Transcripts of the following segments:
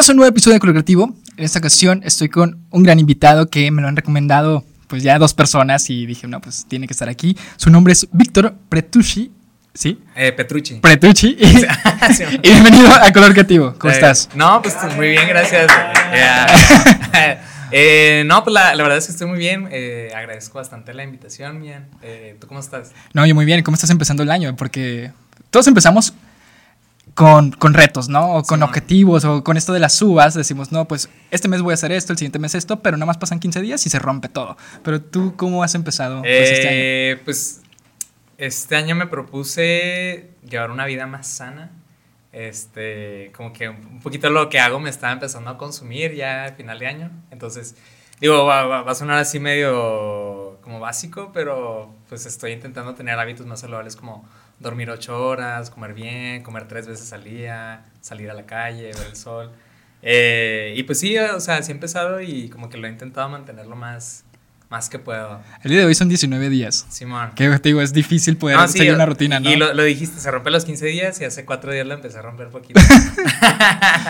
Bienvenidos a un nuevo episodio de Color Creativo. En esta ocasión estoy con un gran invitado que me lo han recomendado pues ya dos personas y dije, no, pues tiene que estar aquí. Su nombre es Víctor Pretucci. ¿Sí? Eh, Petrucci. Pretucci. Y, y bienvenido a Color Creativo. ¿Cómo Eh, estás? No, pues muy bien, gracias. Eh, eh, no, pues la, la verdad es que estoy muy bien. Eh, agradezco bastante la invitación, Mian. Eh, ¿Tú cómo estás? No, yo muy bien. ¿Cómo estás empezando el año? Porque todos empezamos con, con retos, ¿no? O con objetivos, o con esto de las uvas. Decimos, no, pues este mes voy a hacer esto, el siguiente mes esto, pero nada más pasan 15 días y se rompe todo. Pero tú, ¿cómo has empezado pues, este año? Eh, pues este año me propuse llevar una vida más sana. Este, como que un poquito lo que hago me estaba empezando a consumir ya a final de año. Entonces, digo, va, va- va a sonar así medio como básico, pero pues estoy intentando tener hábitos más saludables como dormir ocho horas, comer bien, comer tres veces al día, salir a la calle, ver el sol. Eh, y pues sí, o sea, sí he empezado y como que lo he intentado mantener lo más, más que puedo. El día de hoy son 19 días. Simón. Que te digo, es difícil poder No, sí, seguir una rutina, ¿no? Y lo, lo dijiste, se rompe los 15 días y hace 4 días lo empecé a romper poquito.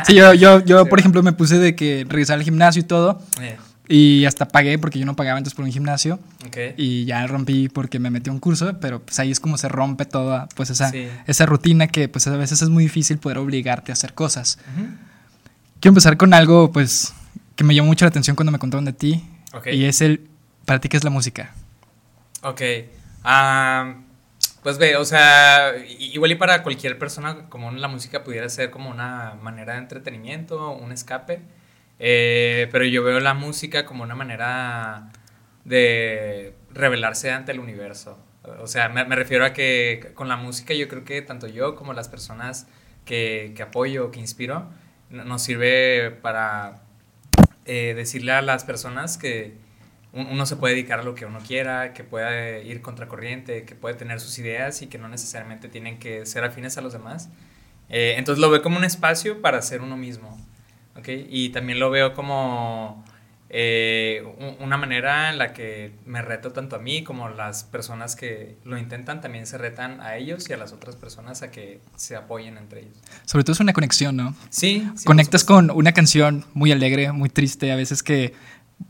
Sí, yo, yo, yo Sí. por ejemplo, me puse de que regresar al gimnasio y todo. Eh, Y hasta pagué porque yo no pagaba antes por un gimnasio. ok. Y ya rompí porque me metí a un curso. Pero pues ahí es como se rompe toda pues esa, Sí. esa rutina que pues a veces es muy difícil poder obligarte a hacer cosas. Ujú. Quiero empezar con algo pues que me llamó mucho la atención cuando me contaron de ti. Ok. Y es el, para ti, ¿qué es la música? Ok. Ah, pues ve, o sea, igual y para cualquier persona, como la música pudiera ser como una manera de entretenimiento, un escape. Eh, pero yo veo la música como una manera de revelarse ante el universo. O sea, me, refiero a que con la música yo creo que tanto yo como las personas que, que apoyo, que inspiro, no- nos sirve para eh, decirle a las personas que un- uno se puede dedicar a lo que uno quiera, que puede ir contracorriente, que puede tener sus ideas y que no necesariamente tienen que ser afines a los demás. Eh, entonces lo veo como un espacio para ser uno mismo. Y también lo veo como eh, un- una manera en la que me reto tanto a mí como las personas que lo intentan también se retan a ellos y a las otras personas a que se apoyen entre ellos. Sobre todo es una conexión, ¿no? Sí, sí, Conectas con una canción muy alegre, muy triste, a veces que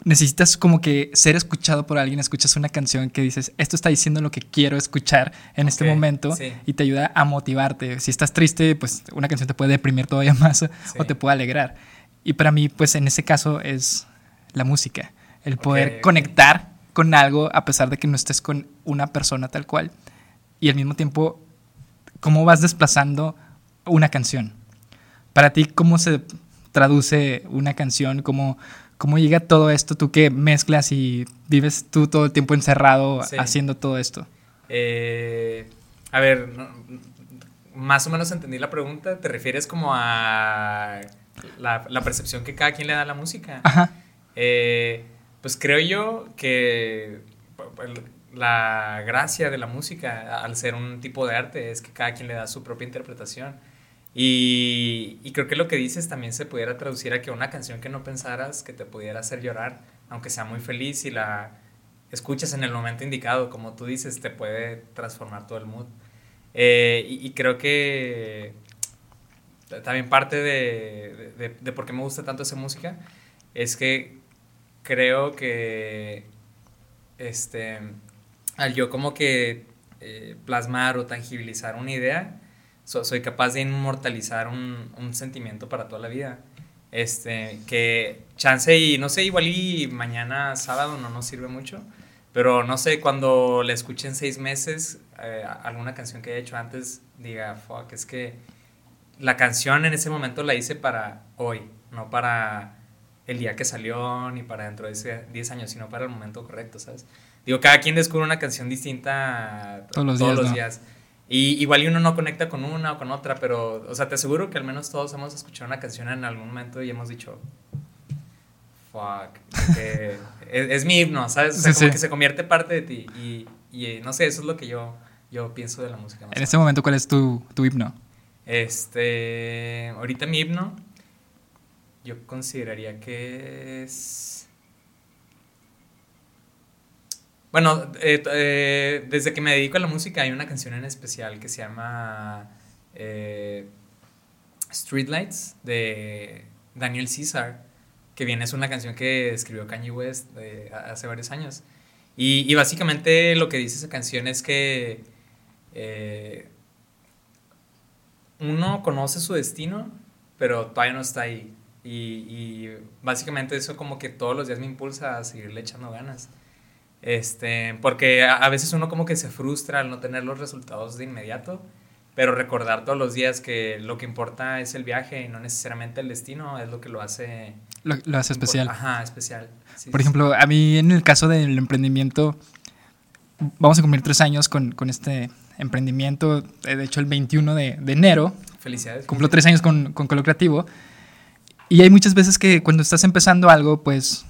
necesitas como que ser escuchado por alguien, escuchas una canción que dices, esto está diciendo lo que quiero escuchar en este Ok, momento sí. y te ayuda a motivarte. Si estás triste, pues una canción te puede deprimir todavía más o te puede alegrar. Y para mí, pues en ese caso es la música, el poder Ok, ok. conectar con algo a pesar de que no estés con una persona tal cual y al mismo tiempo cómo vas desplazando una canción. Para ti, ¿cómo se traduce una canción? ¿Cómo, cómo llega todo esto? Tú que mezclas y vives tú todo el tiempo encerrado Sí. haciendo todo esto. Eh, a ver, más o menos entendí la pregunta. ¿Te refieres como a la, la percepción que cada quien le da a la música? Ajá. Eh, pues creo yo que la gracia de la música, al ser un tipo de arte, es que cada quien le da su propia interpretación. Y, y creo que lo que dices también se pudiera traducir a que una canción que no pensaras que te pudiera hacer llorar, aunque sea muy feliz y la escuchas en el momento indicado, como tú dices, te puede transformar todo el mood. Eh, y, y creo que también parte de, de, de por qué me gusta tanto esa música es que creo que este al yo como que eh, plasmar o tangibilizar una idea so- soy capaz de inmortalizar un, un sentimiento para toda la vida. Este que chance y no sé igual y mañana sábado no nos sirve mucho pero no sé cuando le escuché en seis meses eh, alguna canción que haya hecho antes diga fuck es que la canción en ese momento la hice para hoy, no para el día que salió, ni para dentro de ese 10 años, sino para el momento correcto, ¿sabes? Digo, cada quien descubre una canción distinta Todos los días, ¿no? Y igual y uno no conecta con una o con otra, pero, o sea, te aseguro que al menos todos hemos escuchado una canción en algún momento y hemos dicho, fuck, que es, es mi himno, ¿sabes? O sea, Sí, como sí. que se convierte parte de ti. Y, y, eh, no sé, eso es lo que yo, yo pienso de la música. más En este momento, ¿cuál es tu, tu himno? Este, ahorita mi himno, yo consideraría que es... Bueno, eh, eh, desde que me dedico a la música hay una canción en especial que se llama eh, Streetlights de Daniel Caesar, que viene es una canción que escribió Kanye West hace varios años. Y, básicamente lo que dice esa canción es que uno conoce su destino, pero todavía no está ahí. Y, básicamente eso como que todos los días me impulsa a seguirle echando ganas. Este, porque a, veces uno como que se frustra al no tener los resultados de inmediato, pero recordar todos los días que lo que importa es el viaje y no necesariamente el destino es lo que lo hace... Lo, hace especial. Ajá, especial. Por ejemplo, a mí en el caso del emprendimiento, vamos a cumplir tres años con, con este emprendimiento, eh, de hecho el 21 de, de enero. Felicidades. Cumplo tres años con, con Colo Creativo. Y hay muchas veces que cuando estás empezando algo, pues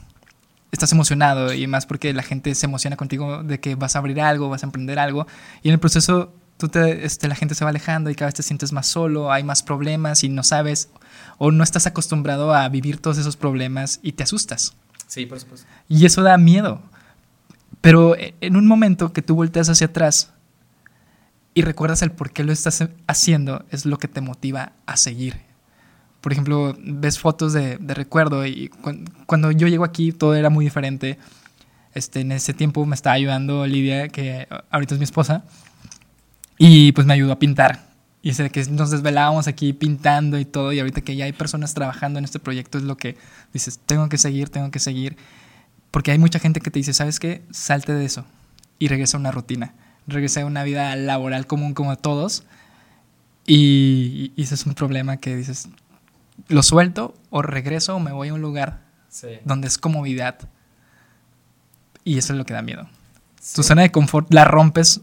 estás emocionado y más porque la gente se emociona contigo de que vas a abrir algo, vas a emprender algo y en el proceso tú te, este, la gente se va alejando y cada vez te sientes más solo, hay más problemas y no sabes o no estás acostumbrado a vivir todos esos problemas y te asustas. Sí, por supuesto. Y eso da miedo. Pero e, en un momento que tú volteas hacia atrás y recuerdas el por qué lo estás haciendo, es lo que te motiva a seguir por ejemplo, ves fotos de, recuerdo y cuando yo llego aquí todo era muy diferente. Este, en ese tiempo me estaba ayudando Lidia, que ahorita es mi esposa, y pues me ayudó a pintar. Y sé que nos desvelábamos aquí pintando y todo, y ahorita que ya hay personas trabajando en este proyecto es lo que dices, tengo que seguir, tengo que seguir, porque hay mucha gente que te dice, ¿sabes qué? Salte de eso y regresa a una rutina, regresa a una vida laboral común como todos, y, y ese es un problema que dices, lo suelto o regreso o me voy a un lugar donde es comodidad. Y eso es lo que da miedo. Tu zona de confort la rompes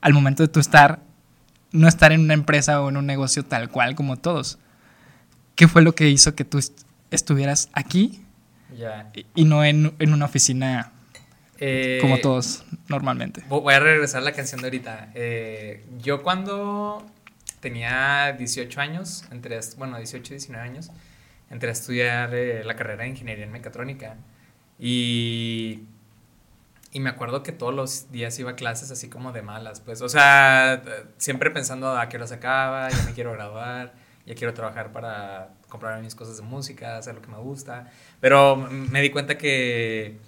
al momento de tu estar, no estar en una empresa o en un negocio tal cual como todos. ¿Qué fue lo que hizo que tú estuvieras aquí y, no en, una oficina eh, como todos normalmente? Voy a regresar a la canción de ahorita. Eh, yo cuando tenía 18 años, entre, bueno, 18 y 19 años, entré a estudiar eh, la carrera de ingeniería en mecatrónica. Y, y me acuerdo que todos los días iba a clases así como de malas, pues, o sea, siempre pensando a qué hora se acaba, ya me quiero graduar, ya quiero trabajar para comprar mis cosas de música, hacer lo que me gusta. Pero me di cuenta que,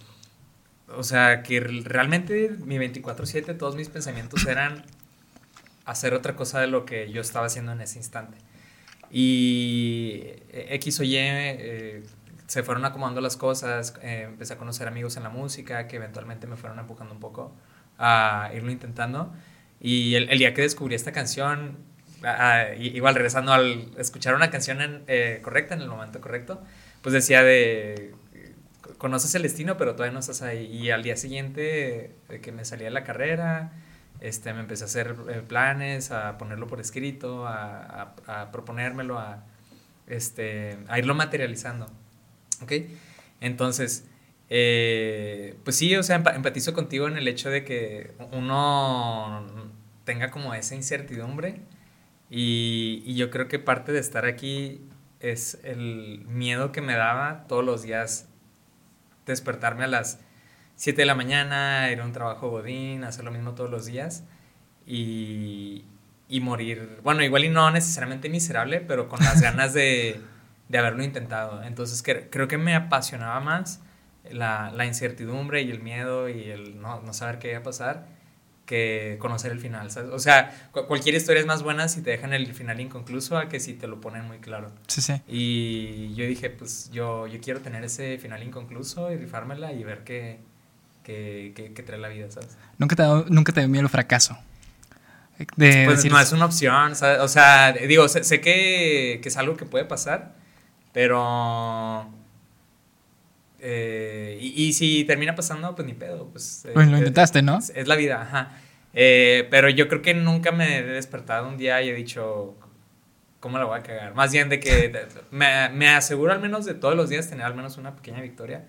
o sea, que realmente mi 24/7, todos mis pensamientos eran hacer otra cosa de lo que yo estaba haciendo en ese instante. Y eh, X o Y eh, se fueron acomodando las cosas, eh, empecé a conocer amigos en la música que eventualmente me fueron empujando un poco a irlo intentando. Y el, día que descubrí esta canción, igual regresando al escuchar una canción correcta en el momento correcto, pues decía de, conoces el destino, pero todavía no estás ahí. Y al día siguiente que me salía de la carrera, este, me empecé a hacer eh, planes, a ponerlo por escrito, a, a, proponérmelo, a, este, a irlo materializando. ¿Ok? Entonces, eh, pues sí, o sea, empatizo contigo en el hecho de que uno tenga como esa incertidumbre y, y, yo creo que parte de estar aquí es el miedo que me daba todos los días despertarme a las 7 de la mañana, ir a un trabajo godín, hacer lo mismo todos los días y, y morir. Bueno, igual y no necesariamente miserable, pero con las ganas de, de haberlo intentado. Entonces creo que me apasionaba más la, la, incertidumbre y el miedo y el no, no, saber qué iba a pasar que conocer el final. ¿sabes? O sea, cualquier historia es más buena si te dejan el final inconcluso a que si te lo ponen muy claro. Sí, sí. Y yo dije, pues yo, yo quiero tener ese final inconcluso y rifármela y ver qué que, trae la vida, ¿sabes? Nunca te, nunca te miedo el fracaso. pues no es una opción, O sea, digo, sé, que, es algo que puede pasar, pero... Eh, y, si termina pasando, pues ni pedo. Pues, pues lo intentaste, ¿no? Es, la vida, ajá. Eh, pero yo creo que nunca me he despertado un día y he dicho, ¿cómo la voy a cagar? Más bien de que me, me aseguro al menos de todos los días tener al menos una pequeña victoria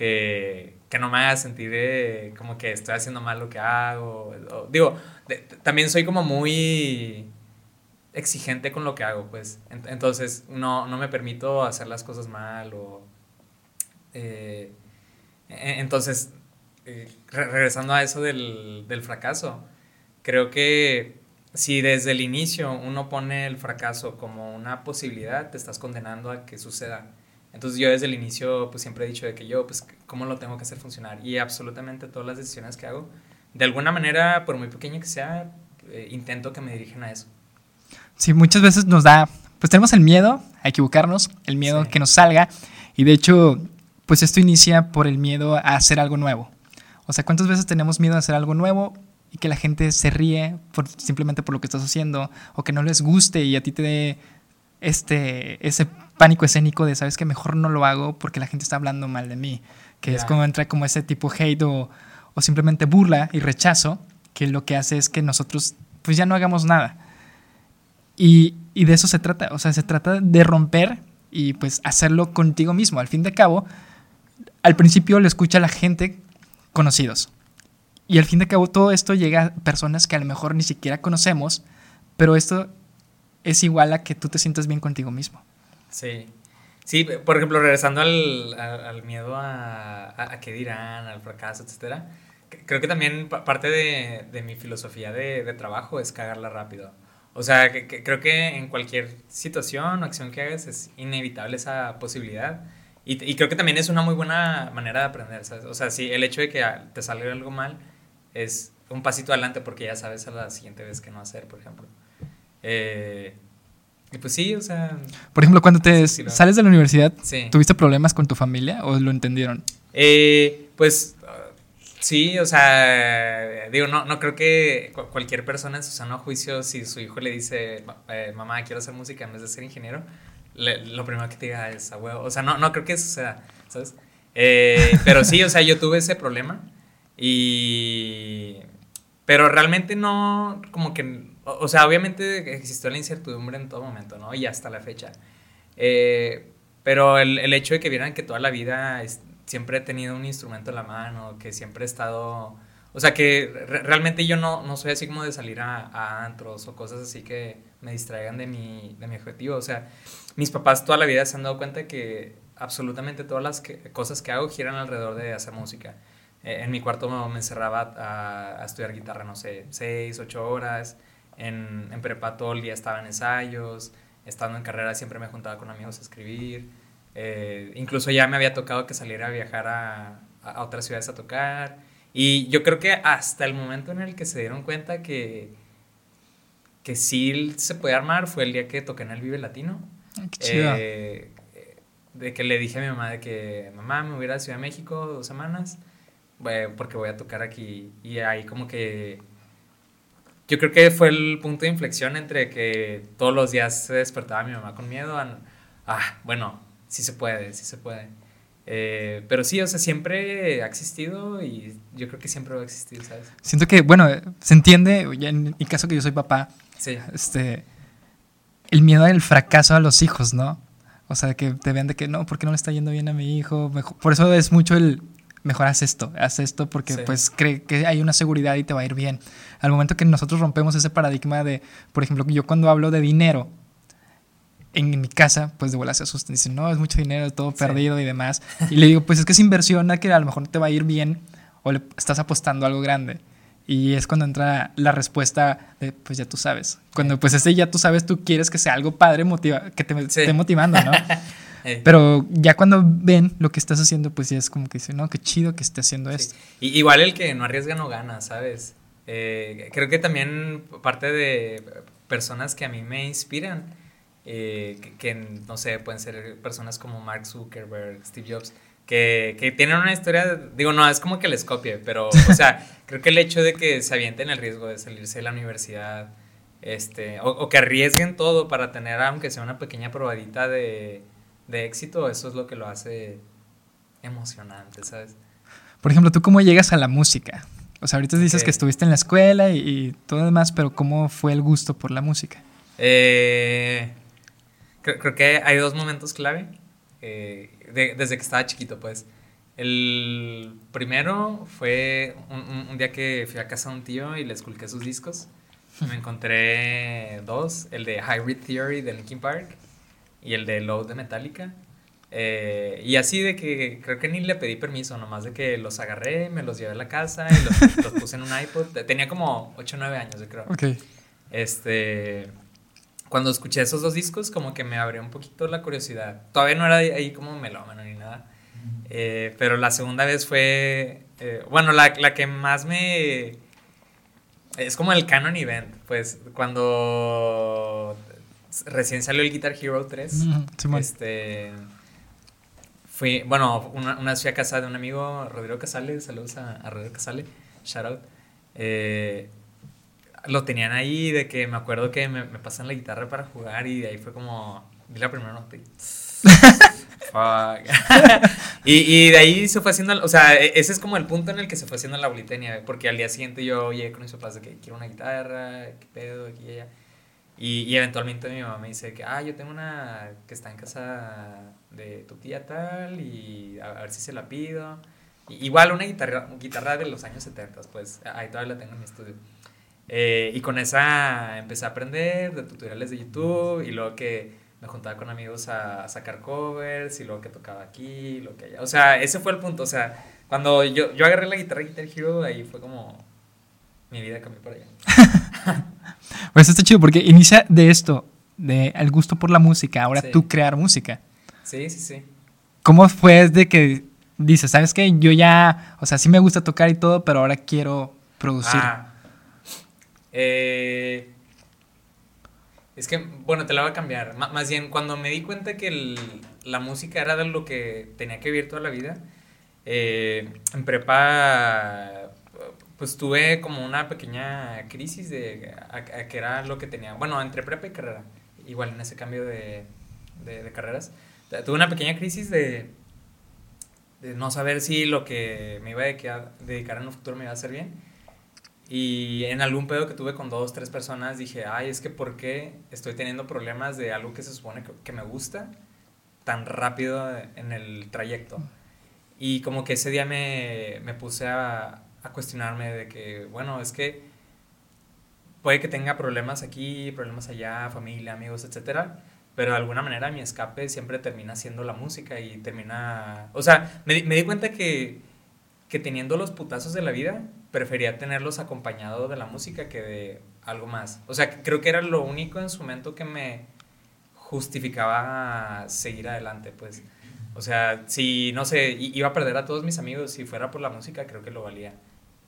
que, que no me haga sentir de, como que estoy haciendo mal lo que hago. digo, también soy como muy exigente con lo que hago, pues. entonces, no, no me permito hacer las cosas mal o... Eh, e, entonces, eh, regresando a eso del, del, fracaso, creo que si desde el inicio uno pone el fracaso como una posibilidad, te estás condenando a que suceda. Entonces yo desde el inicio pues siempre he dicho de que yo pues cómo lo tengo que hacer funcionar y absolutamente todas las decisiones que hago, de alguna manera, por muy pequeña que sea, eh, intento que me dirigen a eso. Sí, muchas veces nos da, pues tenemos el miedo a equivocarnos, el miedo que nos salga y de hecho pues esto inicia por el miedo a hacer algo nuevo. O sea, ¿cuántas veces tenemos miedo a hacer algo nuevo y que la gente se ríe por, simplemente por lo que estás haciendo o que no les guste y a ti te dé este, ese pánico escénico de, sabes que mejor no lo hago porque la gente está hablando mal de mí, que es como entra como ese tipo hate o, o, simplemente burla y rechazo, que lo que hace es que nosotros pues ya no hagamos nada. Y, y de eso se trata, o sea, se trata de romper y pues hacerlo contigo mismo. Al fin de cabo, al principio lo escucha la gente conocidos, y al fin de cabo todo esto llega a personas que a lo mejor ni siquiera conocemos, pero esto es igual a que tú te sientas bien contigo mismo. Sí. Sí, por ejemplo, regresando al, miedo a, qué dirán, al fracaso, etc. Creo que también parte de, mi filosofía de, trabajo es cagarla rápido. O sea, creo que en cualquier situación o acción que hagas es inevitable esa posibilidad. Y, y, creo que también es una muy buena manera de aprender, ¿sabes? O sea, si el hecho de que te salga algo mal es un pasito adelante porque ya sabes a la siguiente vez qué no hacer, por ejemplo. Eh, y pues sí, o sea... Por ejemplo, cuando te sales de la universidad, ¿tuviste problemas con tu familia o lo entendieron? Eh, pues sí, o sea, digo, no, no creo que cualquier persona en su sano juicio, si su hijo le dice, eh, mamá, quiero hacer música en vez de ser ingeniero, lo primero que te diga es a huevo. O sea, no, no creo que eso sea, ¿sabes? pero sí, o sea, yo tuve ese problema. Y... Pero realmente no, como que, o, sea, obviamente existió la incertidumbre en todo momento, ¿no? Y hasta la fecha. Eh, pero el, el, hecho de que vieran que toda la vida siempre he tenido un instrumento en la mano, que siempre he estado... O sea, que realmente yo no, no soy así como de salir a, a, antros o cosas así que me distraigan de mi, de mi objetivo. O sea, mis papás toda la vida se han dado cuenta que absolutamente todas las cosas que hago giran alrededor de hacer música. Eh, en mi cuarto me encerraba a, estudiar guitarra, no sé, seis, ocho horas. En, en prepa todo el día estaba en ensayos. Estando en carrera siempre me juntaba con amigos a escribir. Eh, incluso ya me había tocado que saliera a viajar a, a, otras ciudades a tocar. Y yo creo que hasta el momento en el que se dieron cuenta que, que sí se puede armar fue el día que toqué en el Vive Latino. Ah, qué. Eh, de que le dije a mi mamá de que, mamá, me voy a ir a Ciudad de México dos semanas porque voy a tocar aquí. Y ahí como que... Yo creo que fue el punto de inflexión entre que todos los días se despertaba mi mamá con miedo a... Ah, bueno, sí se puede, sí se puede. Eh, pero sí, o sea, siempre ha existido y yo creo que siempre va a existir, ¿sabes? Siento que, bueno, se entiende, ya en mi caso que yo soy papá, sí. este, el miedo al fracaso a los hijos, ¿no? O sea, que te vean de que no, ¿por qué no le está yendo bien a mi hijo? Por eso es mucho el mejor haz esto, haz esto porque pues cree que hay una seguridad y te va a ir bien. Al momento que nosotros rompemos ese paradigma de, por ejemplo, yo cuando hablo de dinero en mi casa, pues de vuelta se asustan, dicen, no, es mucho dinero, todo perdido y demás. Y le digo, pues es que es inversión a que a lo mejor te va a ir bien o le estás apostando algo grande. Y es cuando entra la respuesta de, pues ya tú sabes. Cuando pues ese ya tú sabes, tú quieres que sea algo padre, motiva que te esté motivando, ¿no? Eh. Pero ya cuando ven lo que estás haciendo, pues ya es como que dicen, no, qué chido que esté haciendo esto. igual el que no arriesga no gana, ¿sabes? Eh, creo que también parte de personas que a mí me inspiran, eh, que, no sé, pueden ser personas como Mark Zuckerberg, Steve Jobs, que, que, tienen una historia, digo, no, es como que les copie, pero, o sea, creo que el hecho de que se avienten el riesgo de salirse de la universidad, este, o, o que arriesguen todo para tener, aunque sea una pequeña probadita de de éxito, eso es lo que lo hace emocionante, ¿sabes? Por ejemplo, ¿tú cómo llegas a la música? O sea, ahorita dices que estuviste en la escuela y, todo demás, pero ¿cómo fue el gusto por la música? Eh, creo, que hay dos momentos clave, eh, desde que estaba chiquito, pues. El primero fue un, día que fui a casa de un tío y le esculqué sus discos. Me encontré dos, el de Hybrid Theory de Linkin Park y el de Load de Metallica. Eh, y así de que creo que ni le pedí permiso, nomás de que los agarré, me los llevé a la casa y los, puse en un iPod. Tenía como 8 o 9 años, yo creo. Ok. Este, cuando escuché esos dos discos, como que me abrió un poquito la curiosidad. Todavía no era ahí como melómano ni nada. Eh, pero la segunda vez fue, eh, bueno, la, la, que más me... Es como el Canon Event, pues cuando recién salió el Guitar Hero 3, este, fui, bueno, una, una vez fui a casa de un amigo, Rodrigo Casale, saludos a, a Rodrigo Casale, shout out. Eh, lo tenían ahí de que me acuerdo que me, me, pasan la guitarra para jugar y de ahí fue como, vi la primera nota y... y, y, de ahí se fue haciendo, o sea, e, ese es como el punto en el que se fue haciendo la bolitenia, porque al día siguiente yo llegué con mis papás de que quiero una guitarra, qué pedo, aquí y allá. Y, y, eventualmente mi mamá me dice que, ah, yo tengo una que está en casa de tu tía tal y a, ver si se la pido. igual una guitarra, guitarra de los años 70, pues ahí todavía la tengo en mi estudio. Eh, y con esa empecé a aprender de tutoriales de YouTube y luego que me juntaba con amigos a, sacar covers y luego que tocaba aquí, lo que allá. O sea, ese fue el punto. O sea, cuando yo, yo agarré la guitarra Guitar Hero, ahí fue como mi vida cambió para allá. pues está chido porque inicia de esto, de el gusto por la música, ahora tú crear música. Sí, sí, sí. ¿Cómo fue de que dices, sabes que yo ya, o sea, sí me gusta tocar y todo, pero ahora quiero producir? Ah, eh, es que, bueno, te la voy a cambiar. más bien, cuando me di cuenta que la música era de lo que tenía que vivir toda la vida, eh, en prepa, pues tuve como una pequeña crisis de a, que era lo que tenía. Bueno, entre prepa y carrera, igual en ese cambio de, de, carreras, tuve una pequeña crisis de, de no saber si lo que me iba a dedicar en un futuro me iba a hacer bien y en algún pedo que tuve con dos, tres personas, dije, ay, es que ¿por qué estoy teniendo problemas de algo que se supone que, me gusta tan rápido en el trayecto? Y como que ese día me, me puse a, a, cuestionarme de que, bueno, es que puede que tenga problemas aquí, problemas allá, familia, amigos, etcétera, pero de alguna manera mi escape siempre termina siendo la música y termina... O sea, me, me di cuenta que, que teniendo los putazos de la vida, prefería tenerlos acompañado de la música que de algo más. O sea, creo que era lo único en su momento que me justificaba seguir adelante, pues. O sea, si, no sé, iba a perder a todos mis amigos, si fuera por la música, creo que lo valía.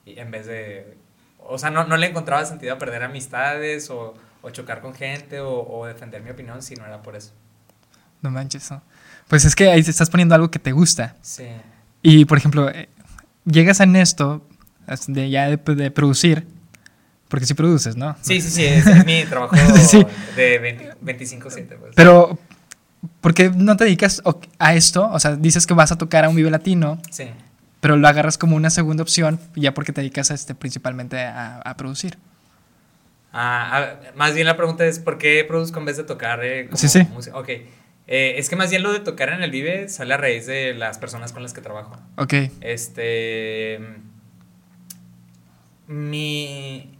Y en vez de... O sea, no, no le encontraba sentido a perder amistades o, o chocar con gente o, o, defender mi opinión si no era por eso. No manches, ¿no? Pues es que ahí te estás poniendo algo que te gusta. Sí. Y, por ejemplo, eh, llegas en esto de ya de, producir, porque si produces, ¿no? Sí, sí, sí, es, mi trabajo de 25-7. Pues. Pero, ¿por qué no te dedicas a esto? O sea, dices que vas a tocar a un Vive Latino. Sí. Pero lo agarras como una segunda opción, ya porque te dedicas a este, principalmente a, producir. Ah, más bien la pregunta es, ¿por qué produzco en vez de tocar eh, sí, sí. música? Ok. Eh, es que más bien lo de tocar en el Vive sale a raíz de las personas con las que trabajo. Ok. Este mi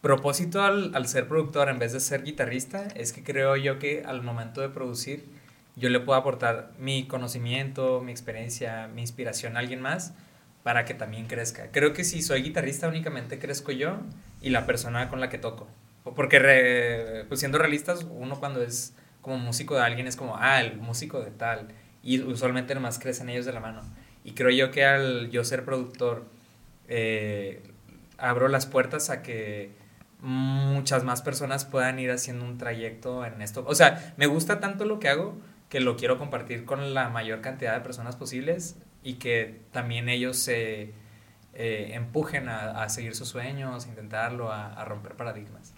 propósito al, ser productor en vez de ser guitarrista es que creo yo que al momento de producir yo le puedo aportar mi conocimiento, mi experiencia, mi inspiración a alguien más para que también crezca. Creo que si soy guitarrista únicamente crezco yo y la persona con la que toco. Porque pues siendo realistas, uno cuando es como músico de alguien es como, ah, el músico de tal. Y usualmente nomás crecen ellos de la mano. Y creo yo que al yo ser productor eh, abro las puertas a que muchas más personas puedan ir haciendo un trayecto en esto. O sea, me gusta tanto lo que hago que lo quiero compartir con la mayor cantidad de personas posibles y que también ellos se eh, empujen a, seguir sus sueños, a intentarlo, a, romper paradigmas.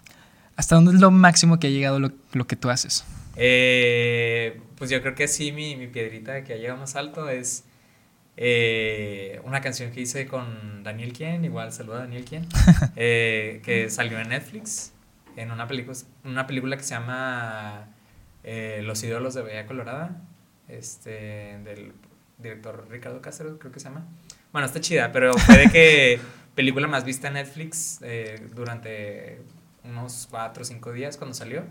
¿Hasta dónde es lo máximo que ha llegado lo, que tú haces? Eh, pues yo creo que sí, mi, mi piedrita que ha llegado más alto es eh, una canción que hice con Daniel Quien, igual saluda a Daniel Quien, eh, que salió en Netflix, en una, película una película que se llama eh, Los ídolos de Bella Colorada, este, del director Ricardo Cáceres, creo que se llama. Bueno, está chida, pero fue de que película más vista en Netflix durante unos 4 o 5 días cuando salió.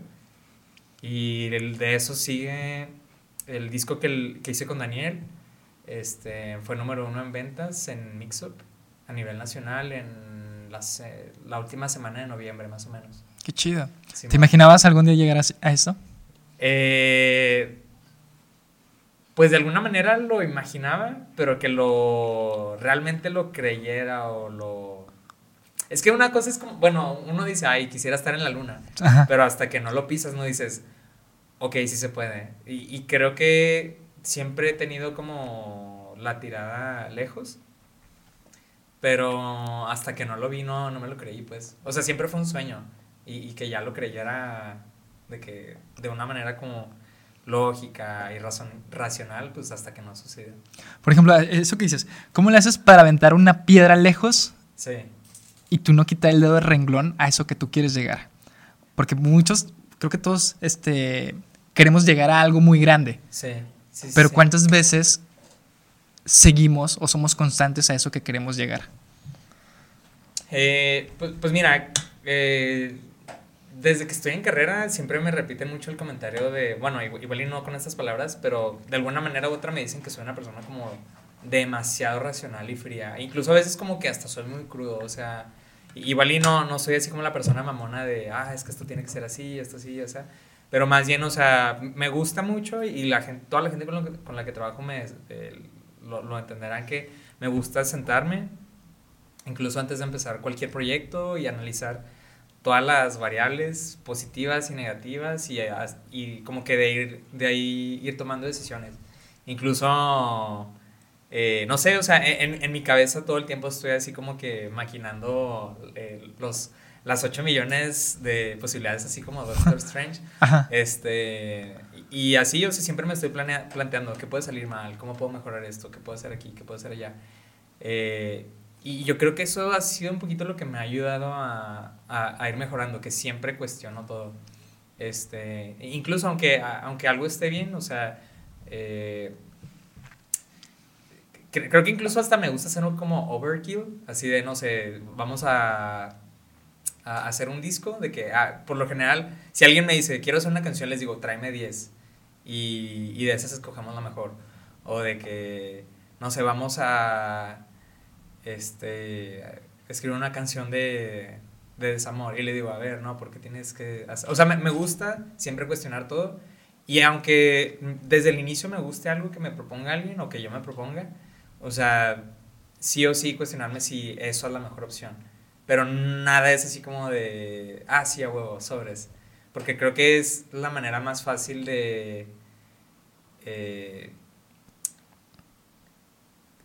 Y de eso sigue el disco que, que hice con Daniel, este, fue número uno en ventas en Mixup a nivel nacional en la última semana de noviembre, más o menos. Qué chido. Sí, ¿Te imaginabas algún día llegar a, a eso? Eh, pues de alguna manera lo imaginaba, pero que lo realmente lo creyera o lo... Es que una cosa es como, bueno, uno dice, ay, quisiera estar en la luna, Ajá. pero hasta que no lo pisas no dices, ok, sí se puede. Y, y creo que siempre he tenido como la tirada lejos, pero hasta que no lo vi no, no me lo creí, pues. O sea, siempre fue un sueño y, y que ya lo creyera de que de una manera como lógica y razon- racional, pues hasta que no sucedió. Por ejemplo, eso que dices, ¿cómo le haces para aventar una piedra lejos Sí, y tú no quitar el dedo de renglón a eso que tú quieres llegar? Porque muchos, creo que todos este, queremos llegar a algo muy grande, sí. Sí, pero sí. ¿cuántas veces seguimos o somos constantes a eso que queremos llegar? Eh, pues, pues mira, eh, desde que estoy en carrera siempre me repiten mucho el comentario de, bueno, igual, igual y no con estas palabras, pero de alguna manera u otra me dicen que soy una persona como demasiado racional y fría. Incluso a veces como que hasta soy muy crudo, o sea, igual y no, no soy así como la persona mamona de, ah, es que esto tiene que ser así, esto así, o sea, pero más bien, o sea, me gusta mucho y la gente, toda la gente con, que- con la que trabajo me, eh, lo, lo entenderán que me gusta sentarme, incluso antes de empezar cualquier proyecto y analizar todas las variables positivas y negativas y, y como que de, ir, de ahí ir tomando decisiones. Incluso, eh, no sé, o sea, en, en mi cabeza todo el tiempo estoy así como que maquinando eh, los, las 8 millones de posibilidades, así como Doctor Strange. Ajá. Este, y así, o sea, siempre me estoy planea- planteando qué puede salir mal, cómo puedo mejorar esto, qué puedo hacer aquí, qué puedo hacer allá. Eh, y yo creo que eso ha sido un poquito lo que me ha ayudado a, a- a ir mejorando, que siempre cuestiono todo. Este, incluso aunque, a- aunque algo esté bien, o sea, eh, cre- creo que incluso hasta me gusta hacer un como overkill, así de, no sé, vamos a, a hacer un disco, de que, ah, por lo general, si alguien me dice, quiero hacer una canción, les digo, tráeme 10, y, de esas escogemos la mejor. O de que, no sé, vamos a, este, escribir una canción de, de desamor, y le digo, a ver, no, porque tienes que, hacer-". o sea, me, me gusta siempre cuestionar todo, y aunque desde el inicio me guste algo que me proponga alguien o que yo me proponga, o sea, sí o sí cuestionarme si eso es la mejor opción. Pero nada es así como de, ah, sí, a huevo, sobres. Porque creo que es la manera más fácil de... eh,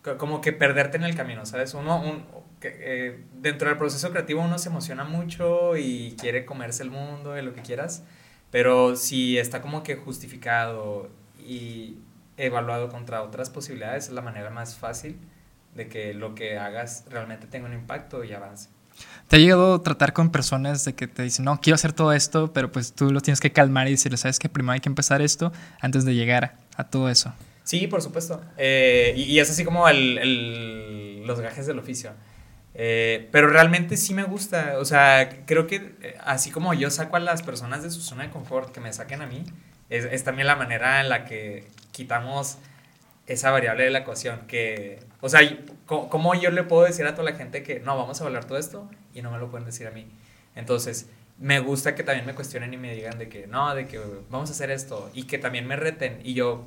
co- como que perderte en el camino, ¿sabes? Uno, un- eh, dentro del proceso creativo uno se emociona mucho y quiere comerse el mundo y lo que quieras, pero si está como que justificado y evaluado contra otras posibilidades, es la manera más fácil de que lo que hagas realmente tenga un impacto y avance. ¿Te ha llegado a tratar con personas de que te dicen, no, quiero hacer todo esto, pero pues tú lo tienes que calmar y decirle, sabes que primero hay que empezar esto antes de llegar a todo eso? Sí, por supuesto. Eh, y, y es así como el, el- los gajes del oficio. Eh, pero realmente sí me gusta. O sea, creo que eh, así como yo saco a las personas de su zona de confort que me saquen a mí, es, es también la manera en la que quitamos esa variable de la ecuación. Que, o sea, ¿cómo yo le puedo decir a toda la gente que no, vamos a hablar todo esto y no me lo pueden decir a mí? Entonces, me gusta que también me cuestionen y me digan de que no, de que vamos a hacer esto y que también me reten y yo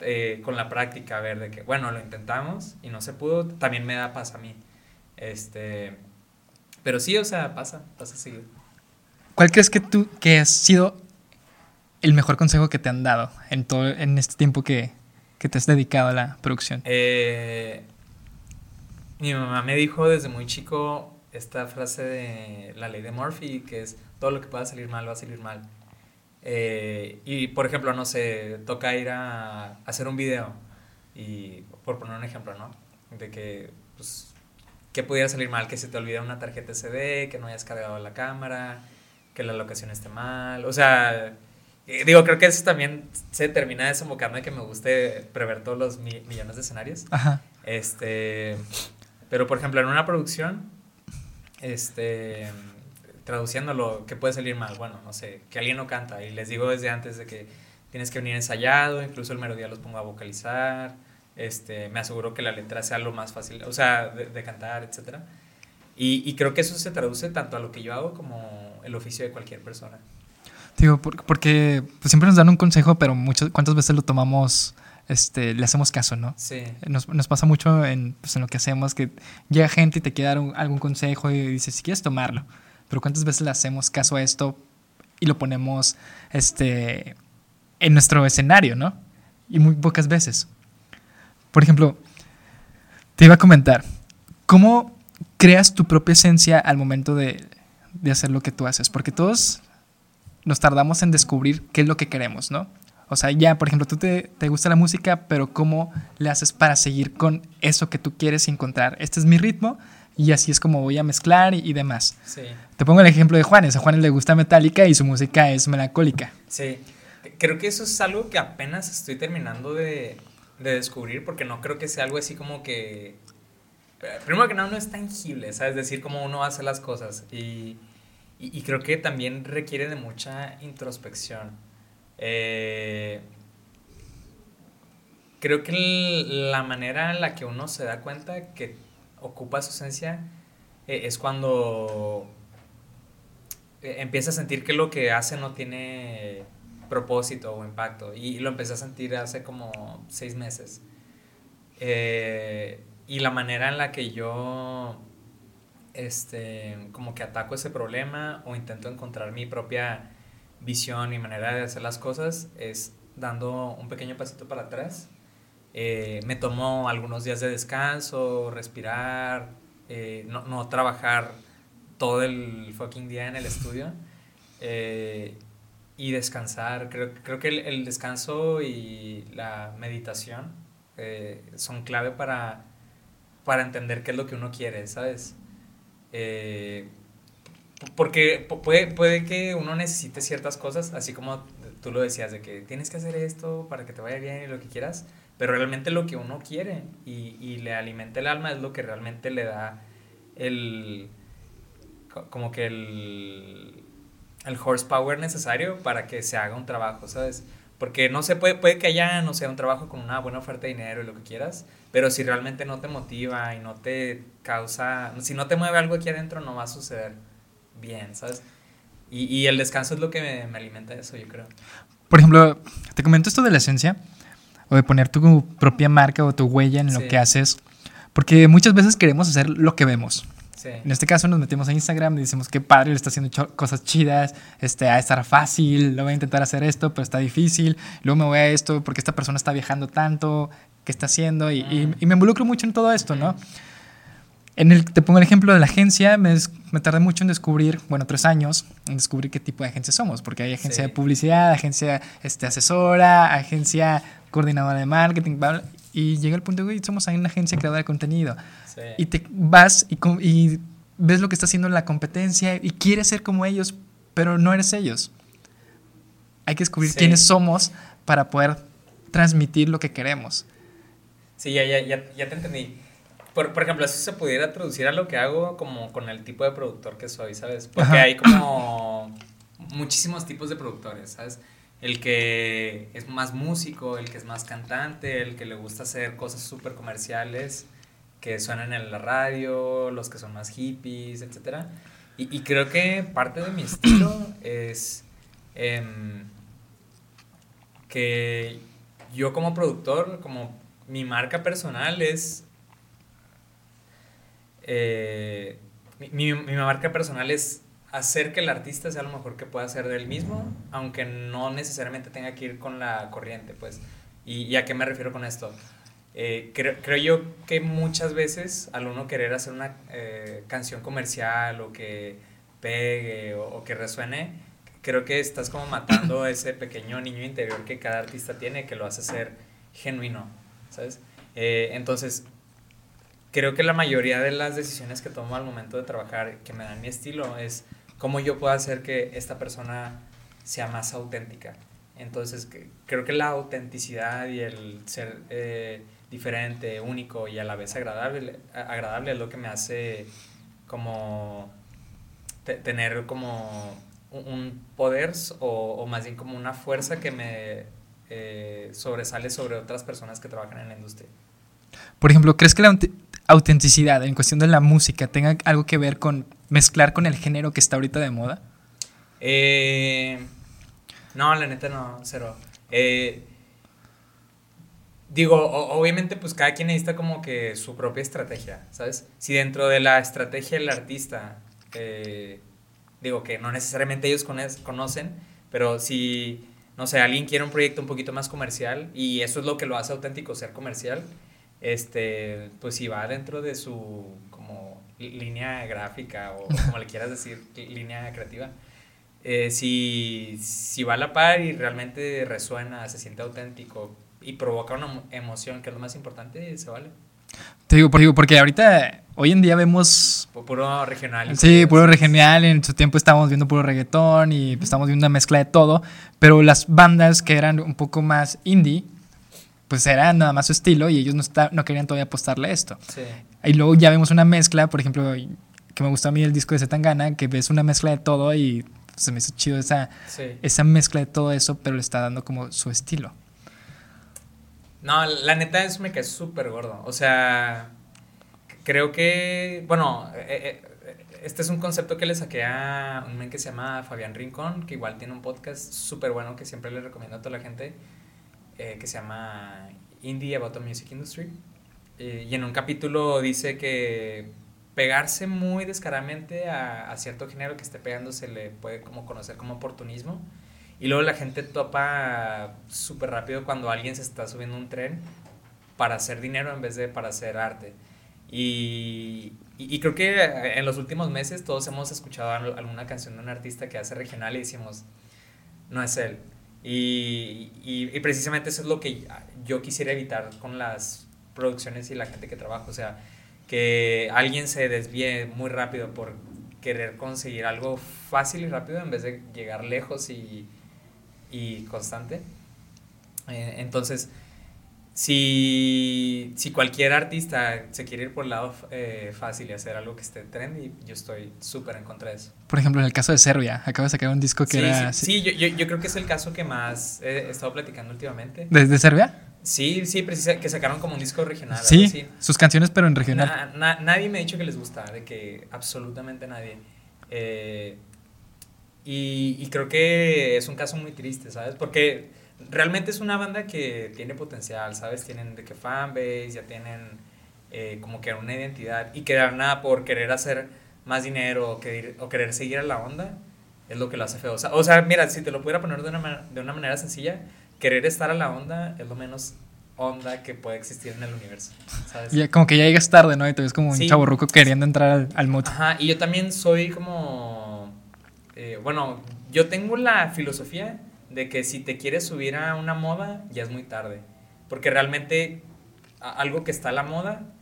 eh, con la práctica ver de que bueno lo intentamos y no se pudo también me da paz a mí este pero sí o sea pasa pasa seguido ¿Cuál crees que tú, que ha sido el mejor consejo que te han dado en todo, en este tiempo que, que te has dedicado a la producción? Eh, mi mamá me dijo desde muy chico esta frase de la ley de Murphy, que es todo lo que pueda salir mal va a salir mal. Eh, y por ejemplo, no sé, toca ir a hacer un video y por poner un ejemplo, ¿no? De que, pues, que pudiera salir mal, que se te olvide una tarjeta SD, que no hayas cargado la cámara, que la locación esté mal, o sea, eh, digo, creo que eso también se termina desembocando en que me guste prever todos los mi- millones de escenarios. Ajá. Este, pero por ejemplo, en una producción, este, traduciéndolo, que puede salir mal, bueno, no sé, que alguien no canta y les digo desde antes de que tienes que venir ensayado, incluso el melodía los pongo a vocalizar, este, me aseguro que la letra sea lo más fácil, o sea, de, de cantar, etcétera. Y, y creo que eso se traduce tanto a lo que yo hago como el oficio de cualquier persona. Digo, porque pues, siempre nos dan un consejo, pero muchas, ¿cuántas veces lo tomamos, este, le hacemos caso, no? Sí. Nos, nos pasa mucho en, pues, en lo que hacemos, que llega gente y te quiere dar un- algún consejo y dices, si quieres tomarlo, pero ¿cuántas veces le hacemos caso a esto y lo ponemos, este, en nuestro escenario, no? Y muy pocas veces. Por ejemplo, te iba a comentar, ¿cómo creas tu propia esencia al momento de, de hacer lo que tú haces? Porque todos nos tardamos en descubrir qué es lo que queremos, ¿no? O sea, ya, por ejemplo, tú te, te gusta la música, pero ¿cómo le haces para seguir con eso que tú quieres y encontrar? Este es mi ritmo y así es como voy a mezclar y, y demás. Sí. Te pongo el ejemplo de Juanes. A Juanes le gusta Metallica y su música es melancólica. Sí, creo que eso es algo que apenas estoy terminando de, de descubrir porque no creo que sea algo así como que... eh, Primero que nada, no es tangible, ¿sabes? Decir cómo uno hace las cosas. Y, y, creo que también requiere de mucha introspección. Eh, creo que la manera en la que uno se da cuenta que ocupa su esencia eh, es cuando eh, empieza a sentir que lo que hace no tiene propósito o impacto. Y, lo empecé a sentir hace como seis meses. Eh, y la manera en la que yo este, como que ataco ese problema o intento encontrar mi propia visión y manera de hacer las cosas es dando un pequeño pasito para atrás. Eh, me tomo algunos días de descanso, respirar, eh, no, no trabajar todo el fucking día en el estudio eh, y descansar. Creo, creo que el, el descanso y la meditación eh, son clave para, para entender qué es lo que uno quiere, ¿sabes? Eh, porque pu- puede, puede que uno necesite ciertas cosas, así como tú lo decías, de que tienes que hacer esto para que te vaya bien y lo que quieras, pero realmente lo que uno quiere y, y le alimenta el alma es lo que realmente le da el, co- como que el, el horsepower necesario para que se haga un trabajo, ¿sabes? Porque no se puede, puede que haya, no sé, un trabajo con una buena oferta de dinero y lo que quieras, pero si realmente no te motiva y no te causa, si no te mueve algo aquí adentro, no va a suceder bien, ¿sabes? Y, y el descanso es lo que me, me alimenta eso, yo creo. Por ejemplo, te comento esto de la esencia o de poner tu propia marca o tu huella en lo Sí. que haces. Porque muchas veces queremos hacer lo que vemos. Sí. En este caso nos metemos a Instagram y decimos que padre, le está haciendo cosas chidas, este, a estar fácil, lo voy a intentar hacer esto, pero está difícil, luego me voy a esto porque esta persona está viajando tanto, ¿qué está haciendo? Y, y- Mm. y me involucro mucho en todo esto, ¿no? En el, te pongo el ejemplo de la agencia, me, me tardé mucho en descubrir, bueno, tres años, en descubrir qué tipo de agencia somos, porque hay agencia Sí. de publicidad, agencia este, asesora, agencia coordinadora de marketing, y llega el punto de, güey, somos una agencia creadora de contenido. Sí. Y te vas y, ves lo que está haciendo la competencia y quieres ser como ellos, pero no eres ellos. Hay que descubrir Sí. quiénes somos para poder transmitir lo que queremos. Sí, ya, ya, ya, ya te entendí. Por, por ejemplo, eso se pudiera traducir a lo que hago como con el tipo de productor que soy, ¿sabes? Porque Ajá. hay como muchísimos tipos de productores, ¿sabes? El que es más músico, el que es más cantante, el que le gusta hacer cosas súper comerciales que suenan en la radio, los que son más hippies, etc. Y, y creo que parte de mi estilo es em, que yo como productor, como mi marca personal es... eh, mi, mi- mi marca personal es hacer que el artista sea lo mejor que pueda hacer de él mismo, aunque no necesariamente tenga que ir con la corriente, pues. ¿Y, y a qué me refiero con esto? Eh, creo, creo yo que muchas veces al uno querer hacer una eh, canción comercial o que pegue o, o que resuene, creo que estás como matando ese pequeño niño interior que cada artista tiene, que lo hace ser genuino, ¿sabes? Eh, entonces, creo que la mayoría de las decisiones que tomo al momento de trabajar que me dan mi estilo es cómo yo puedo hacer que esta persona sea más auténtica. Entonces, que- creo que la autenticidad y el ser eh, diferente, único y a la vez agradable, agradable es lo que me hace como te- tener como un, un poder o, o más bien como una fuerza que me eh, sobresale sobre otras personas que trabajan en la industria. Por ejemplo, ¿crees que la aut- autenticidad en cuestión de la música tenga algo que ver con mezclar con el género que está ahorita de moda? Eh, no, la neta no, cero. Eh, digo, obviamente pues cada quien necesita como que su propia estrategia, ¿sabes? Si dentro de la estrategia del artista, eh, digo que no necesariamente ellos conocen, pero si, no sé, alguien quiere un proyecto un poquito más comercial y eso es lo que lo hace auténtico, ser comercial, este, pues si va dentro de su como línea gráfica o como le quieras decir, línea creativa, eh, si, si va a la par y realmente resuena, se siente auténtico y provoca una emoción, que es lo más importante, se vale. Te digo, porque ahorita, hoy en día vemos... Puro regional. Sí, puro regional, en su tiempo estábamos viendo puro reggaetón y estamos viendo una mezcla de todo, pero las bandas que eran un poco más indie, pues era nada más su estilo y ellos no, está, no querían todavía apostarle a esto. Sí. Y luego ya vemos una mezcla, por ejemplo, que me gustó a mí el disco de Zetangana, que ves una mezcla de todo y se me hizo chido esa, esa mezcla de todo eso, pero le está dando como su estilo. No, la neta eso me cae súper gordo. O sea, creo que, bueno, eh, eh, este es un concepto que le saqué a un men que se llama Fabián Rincón, que igual tiene un podcast súper bueno que siempre le recomiendo a toda la gente, eh, que se llama Indie About the Music Industry. y en un capítulo dice que pegarse muy descaradamente a, cierto género que esté pegando se le puede como conocer como oportunismo. Y luego la gente topa súper rápido cuando alguien se está subiendo un tren para hacer dinero en vez de para hacer arte. Y, y, creo que en los últimos meses todos hemos escuchado alguna canción de un artista que hace regional y decimos, no es él. Y, y, precisamente eso es lo que yo quisiera evitar con las producciones y la gente que trabaja. O sea, que alguien se desvíe muy rápido por querer conseguir algo fácil y rápido en vez de llegar lejos y, y constante. Eh, entonces, si, si, cualquier artista se quiere ir por el lado eh, fácil y hacer algo que esté trendy, yo estoy súper en contra de eso. Por ejemplo, en el caso de Serbia, acaba de sacar un disco que era... Sí, sí yo, yo, creo que es el caso que más he estado platicando últimamente. ¿Desde Serbia? Sí, sí, precisa, que sacaron como un disco regional. Sí, sus canciones, pero en regional. nadie me ha dicho que les gusta, de que absolutamente nadie. Eh, y, creo que es un caso muy triste, ¿sabes? Porque realmente es una banda que tiene potencial, ¿sabes? Tienen de que fanbase, ya tienen eh, como que una identidad. Y quedar nada por querer hacer más dinero o, o querer seguir a la onda es lo que lo hace feo. O sea, mira, si te lo pudiera poner de una, de una manera sencilla querer estar a la onda es lo menos onda que puede existir en el universo. ¿sabes? como que ya llegas tarde, ¿no? Y te ves como un sí. queriendo entrar al, al mood. Ajá, y yo también soy como. Eh, bueno, yo tengo la filosofía de que si te quieres subir a una moda, ya es muy tarde. Porque realmente algo que está a la moda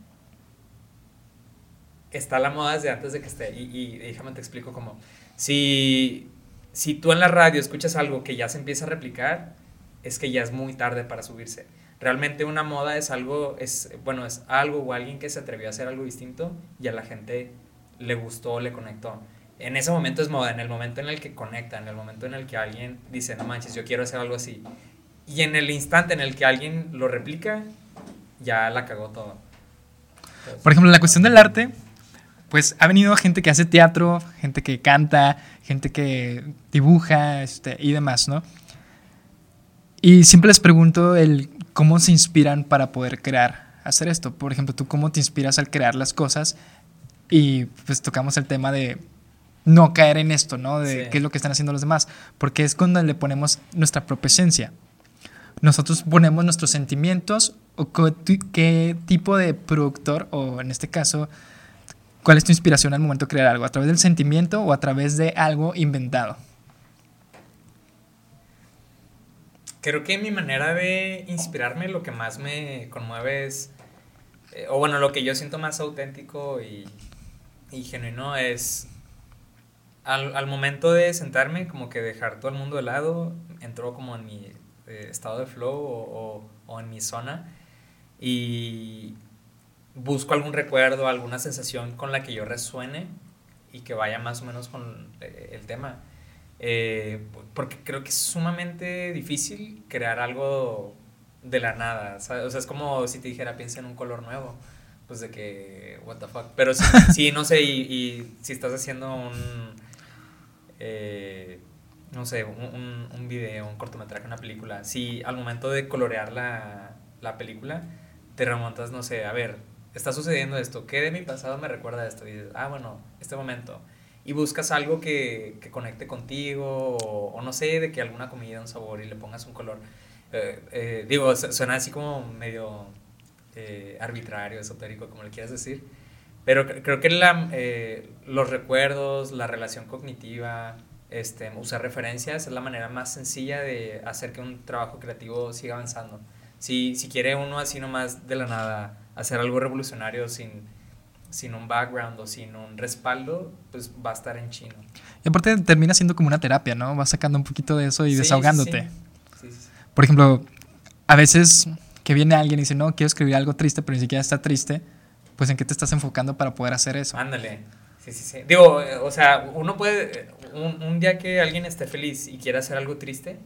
está a la moda desde antes de que esté. Y, y déjame te explico cómo. Si, si tú en la radio escuchas algo que ya se empieza a replicar, es que ya es muy tarde para subirse. Realmente una moda es algo, es, bueno, es algo o alguien que se atrevió a hacer algo distinto y a la gente le gustó, le conectó. En ese momento es moda, en el momento en el que conecta, en el momento en el que alguien dice, no manches, yo quiero hacer algo así. Y en el instante en el que alguien lo replica, ya la cagó todo. Por ejemplo, la cuestión del arte, pues ha venido gente que hace teatro, gente que canta, gente que dibuja este, y demás, ¿no? Y siempre les pregunto el cómo se inspiran para poder crear, hacer esto. Por ejemplo, tú cómo te inspiras al crear las cosas y pues tocamos el tema de no caer en esto, ¿no? De qué es lo que están haciendo los demás, porque es cuando le ponemos nuestra propia esencia. Nosotros ponemos nuestros sentimientos o qué tipo de productor, o en este caso, cuál es tu inspiración al momento de crear algo, a través del sentimiento o a través de algo inventado. creo que mi manera de inspirarme, lo que más me conmueve es, eh, o bueno, lo que yo siento más auténtico y, y genuino es al, al, momento de sentarme, como que dejar todo el mundo de lado, entró como en mi eh, estado de flow o, o, o, en mi zona y busco algún recuerdo, alguna sensación con la que yo resuene y que vaya más o menos con eh, el tema. Eh, porque creo que es sumamente difícil crear algo de la nada. O sea, es como si te dijera, piensa en un color nuevo. Pues de que, what the fuck. Pero sí, no sé, y, si estás haciendo un... eh, no sé, un, un, video, un cortometraje, una película, si al momento de colorear la, la película te remontas, no sé, a ver, está sucediendo esto, ¿qué de mi pasado me recuerda a esto? Y dices, ah, bueno, este momento. Y buscas algo que, que conecte contigo, o, no sé, de que alguna comida, un sabor, y le pongas un color. Eh, eh, digo, suena así como medio eh, arbitrario, esotérico, como le quieras decir. Pero creo que la, los recuerdos, la relación cognitiva, este, usar referencias es la manera más sencilla de hacer que un trabajo creativo siga avanzando. Si, si quiere uno así nomás de la nada hacer algo revolucionario sin, sin un background o sin un respaldo, pues va a estar en chino. Y aparte termina siendo como una terapia, ¿no? Vas sacando un poquito de eso y desahogándote. Sí. Por ejemplo, a veces que viene alguien y dice, no, quiero escribir algo triste, pero ni siquiera está triste, pues en qué te estás enfocando para poder hacer eso. Ándale. Sí, sí, sí. Digo, o sea, uno puede, un, un día que alguien esté feliz y quiera hacer algo triste,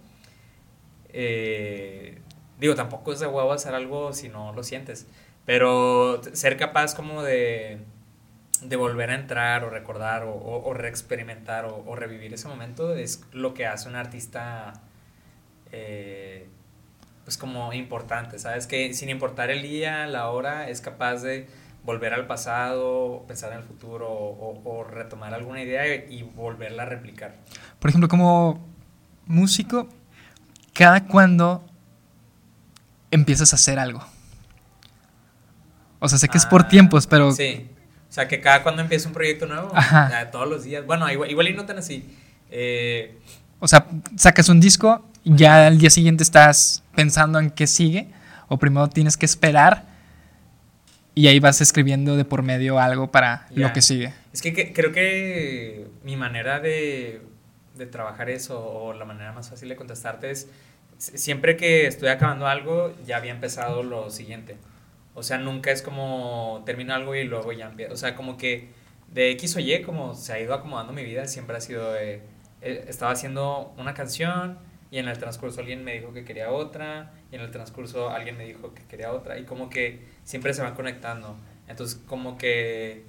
eh, digo, tampoco es de huevo hacer algo si no lo sientes. Pero ser capaz como de, de volver a entrar o recordar o, reexperimentar o, revivir ese momento es lo que hace un artista eh, pues como importante, ¿sabes? Que sin importar el día, la hora, es capaz de volver al pasado, pensar en el futuro o, retomar alguna idea y volverla a replicar. Por ejemplo, como músico, cada cuando empiezas a hacer algo. O sea, sé que es por ah, tiempos, pero... Sí. O sea, que cada cuando empieza un proyecto nuevo, todos los días. Bueno, igual, igual y no tan así. Eh, o sea, sacas un disco, ya al día siguiente estás pensando en qué sigue, o primero tienes que esperar y ahí vas escribiendo de por medio algo para lo que sigue. Es que, creo que mi manera de, de trabajar eso, o la manera más fácil de contestarte es, siempre que estoy acabando algo, ya había empezado lo siguiente. O sea, nunca es como termino algo y luego ya empiezo. O sea, como que de X o Y, como se ha ido acomodando mi vida, siempre ha sido. Eh, estaba haciendo una canción y en el transcurso alguien me dijo que quería otra y en el transcurso alguien me dijo que quería otra y como que siempre se van conectando. Entonces, como que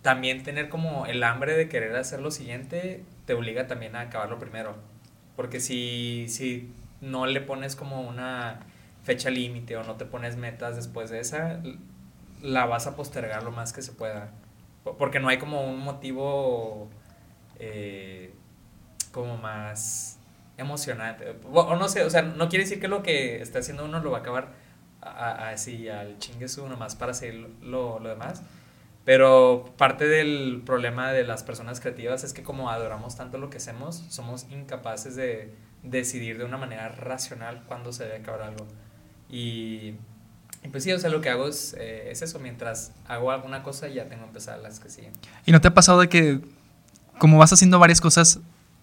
también tener como el hambre de querer hacer lo siguiente te obliga también a acabarlo primero. Porque si, si no le pones como una fecha límite o no te pones metas después de esa, la vas a postergar lo más que se pueda. Porque no hay como un motivo eh, como más emocionante. O no sé, o sea, no quiere decir que lo que está haciendo uno lo va a acabar así al chinguesu nomás para hacer lo, lo demás. Pero parte del problema de las personas creativas es que como adoramos tanto lo que hacemos, somos incapaces de decidir de una manera racional cuándo se debe acabar algo. Y, pues sí, o sea, lo que hago es, eh, es eso, mientras hago alguna cosa ya tengo que empezar las que siguen. ¿Y no te ha pasado de que como vas haciendo varias cosas,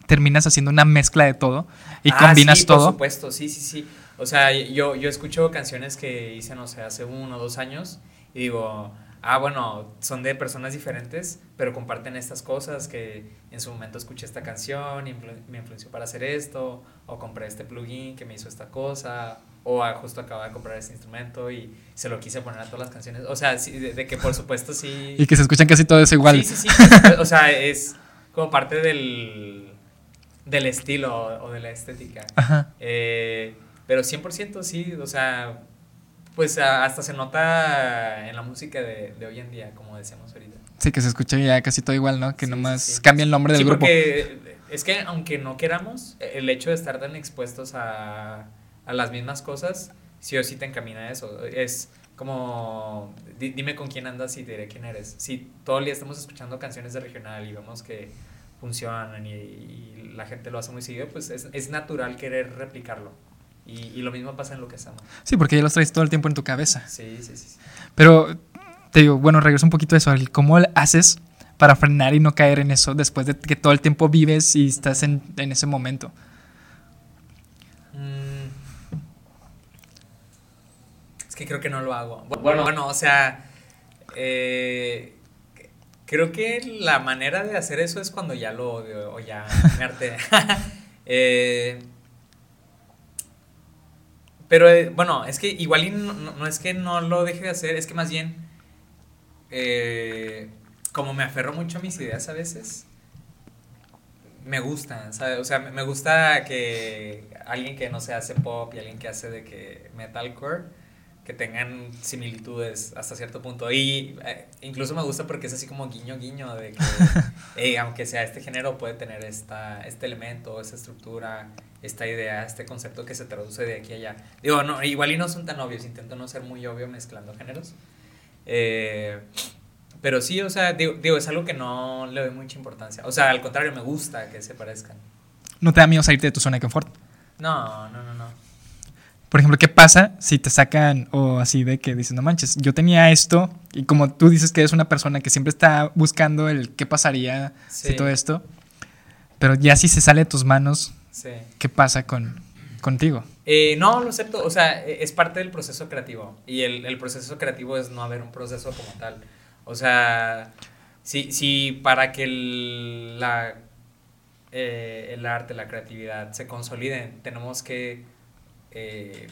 terminas haciendo una mezcla de todo y ah, combinas sí, todo? Por supuesto, sí, sí, sí. O sea, yo, yo escucho canciones que hice, no sé, hace uno o dos años y digo, ah, bueno, son de personas diferentes, pero comparten estas cosas que en su momento escuché esta canción y me influenció para hacer esto, o compré este plugin que me hizo esta cosa, o justo acaba de comprar este instrumento y se lo quise poner a todas las canciones. O sea, de, que por supuesto sí. Y que se escuchan casi todos igual. Sí, sí, sí. o sea, es como parte del, del estilo o de la estética. Ajá. Eh, pero 100% sí, o sea, pues hasta se nota en la música de, de, hoy en día, como decíamos ahorita. Sí, que se escucha ya casi todo igual, ¿no? Que nomás cambia el nombre del sí, grupo. Porque es que aunque no queramos, el hecho de estar tan expuestos a a las mismas cosas, sí o sí te encamina a eso. Es como, dime con quién andas y te diré quién eres. Si todo el día estamos escuchando canciones de regional y vemos que funcionan y, la gente lo hace muy seguido, pues es, es natural querer replicarlo. Y, y, lo mismo pasa en lo que hacemos. Sí, porque ya los traes todo el tiempo en tu cabeza. Sí, sí, sí. Pero te digo, bueno, regreso un poquito a eso. ¿Cómo haces para frenar y no caer en eso después de que todo el tiempo vives y estás en, en ese momento? que creo que no lo hago. Bueno, bueno, o sea, eh, creo que la manera de hacer eso es cuando ya lo odio o ya me harté. Eh, pero eh, bueno, es que igual no, es que no lo deje de hacer, es que más bien, como me aferro mucho a mis ideas a veces, me gusta, ¿sabes? O sea, me gusta que alguien que no se hace pop y alguien que hace de que metalcore, que tengan similitudes hasta cierto punto. Y eh, incluso me gusta porque es así como guiño guiño de que, aunque sea este género, puede tener esta, este elemento, esta estructura, esta idea, este concepto que se traduce de aquí a allá. Digo, no, igual y no son tan obvios, intento no ser muy obvio mezclando géneros. Eh, pero sí, o sea, digo, digo, es algo que no le doy mucha importancia. O sea, al contrario, me gusta que se parezcan. ¿No te da miedo salirte de tu zona de confort? No, no, no, no. Por ejemplo, ¿qué pasa si te sacan o así de que dices, no manches, yo tenía esto y como tú dices que eres una persona que siempre está buscando el qué pasaría si todo esto, pero ya si se sale de tus manos, ¿qué pasa con, contigo? Eh, no, lo acepto, o sea, e, es parte del proceso creativo y el, el proceso creativo es no haber un proceso como tal. O sea, si, si para que el, la, eh, el arte, la creatividad se consoliden, tenemos que eh,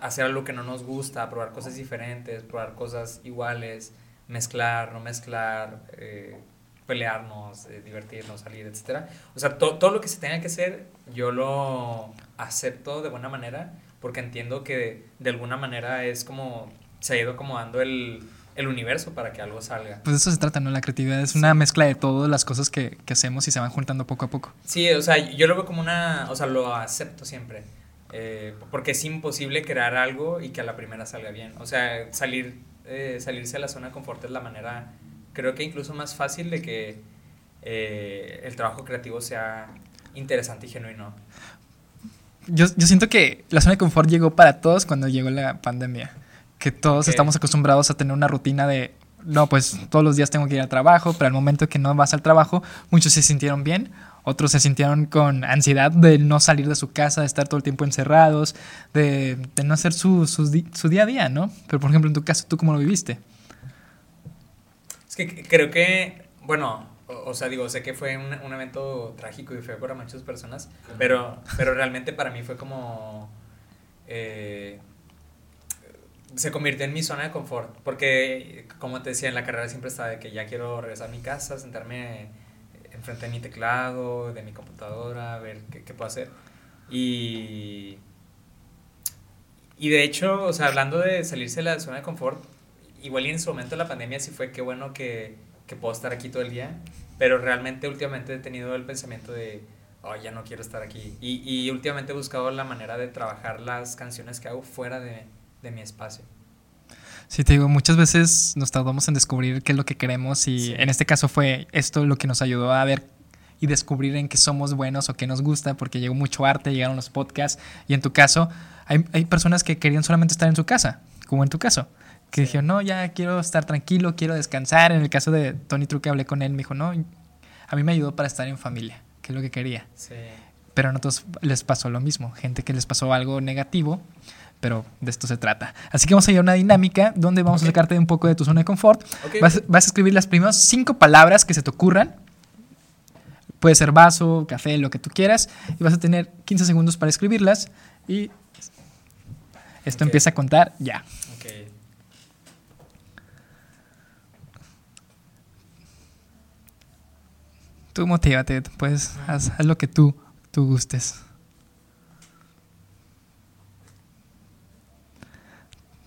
hacer algo que no nos gusta, probar cosas diferentes, probar cosas iguales, mezclar, no mezclar, eh, pelearnos, divertirnos, salir, etc. O sea, todo lo que se tenga que hacer, yo lo acepto de buena manera, porque entiendo que de alguna manera es como, se ha ido acomodando el el universo para que algo salga. Pues eso se trata, ¿no? La creatividad es una mezcla de todas las cosas que, que, hacemos y se van juntando poco a poco. Sí, o sea, yo lo veo como una, o sea, lo acepto siempre. Eh, porque es imposible crear algo y que a la primera salga bien. O sea, salir, eh, salirse de la zona de confort es la manera, creo que incluso más fácil de que eh, el trabajo creativo sea interesante y genuino. Yo, yo siento que la zona de confort llegó para todos cuando llegó la pandemia que todos estamos acostumbrados a tener una rutina de, no, pues todos los días tengo que ir al trabajo, pero al momento que no vas al trabajo, muchos se sintieron bien, otros se sintieron con ansiedad de no salir de su casa, de estar todo el tiempo encerrados, de, no hacer su, su, día a día, ¿no? Pero por ejemplo, en tu caso, ¿tú cómo lo viviste? Es que creo que, bueno, o, sea, digo, sé que fue un, un, evento trágico y feo para muchas personas, pero, pero realmente para mí fue como... Eh, se convirtió en mi zona de confort, porque como te decía, en la carrera siempre estaba de que ya quiero regresar a mi casa, sentarme enfrente de mi teclado, de mi computadora, ver qué, qué puedo hacer. Y, y de hecho, o sea, hablando de salirse de la zona de confort, igual y en su momento de la pandemia sí fue que bueno que, que puedo estar aquí todo el día, pero realmente últimamente he tenido el pensamiento de, oh, ya no quiero estar aquí. Y, y últimamente he buscado la manera de trabajar las canciones que hago fuera de, de mi espacio. Sí, te digo, muchas veces nos tardamos en descubrir qué es lo que queremos y en este caso fue esto lo que nos ayudó a ver y descubrir en qué somos buenos o qué nos gusta, porque llegó mucho arte, llegaron los podcasts y en tu caso hay, hay personas que querían solamente estar en su casa, como en tu caso, que dijeron, no, ya quiero estar tranquilo, quiero descansar. En el caso de Tony Truque hablé con él, me dijo, no, a mí me ayudó para estar en familia, que es lo que quería. Sí. Pero a otros les pasó lo mismo, gente que les pasó algo negativo pero de esto se trata. Así que vamos a ir a una dinámica donde vamos a sacarte un poco de tu zona de confort. Vas, a escribir las primeras cinco palabras que se te ocurran. Puede ser vaso, café, lo que tú quieras. Y vas a tener 15 segundos para escribirlas. Y esto empieza a contar ya. Tú motívate, pues haz, haz lo que tú, tú gustes.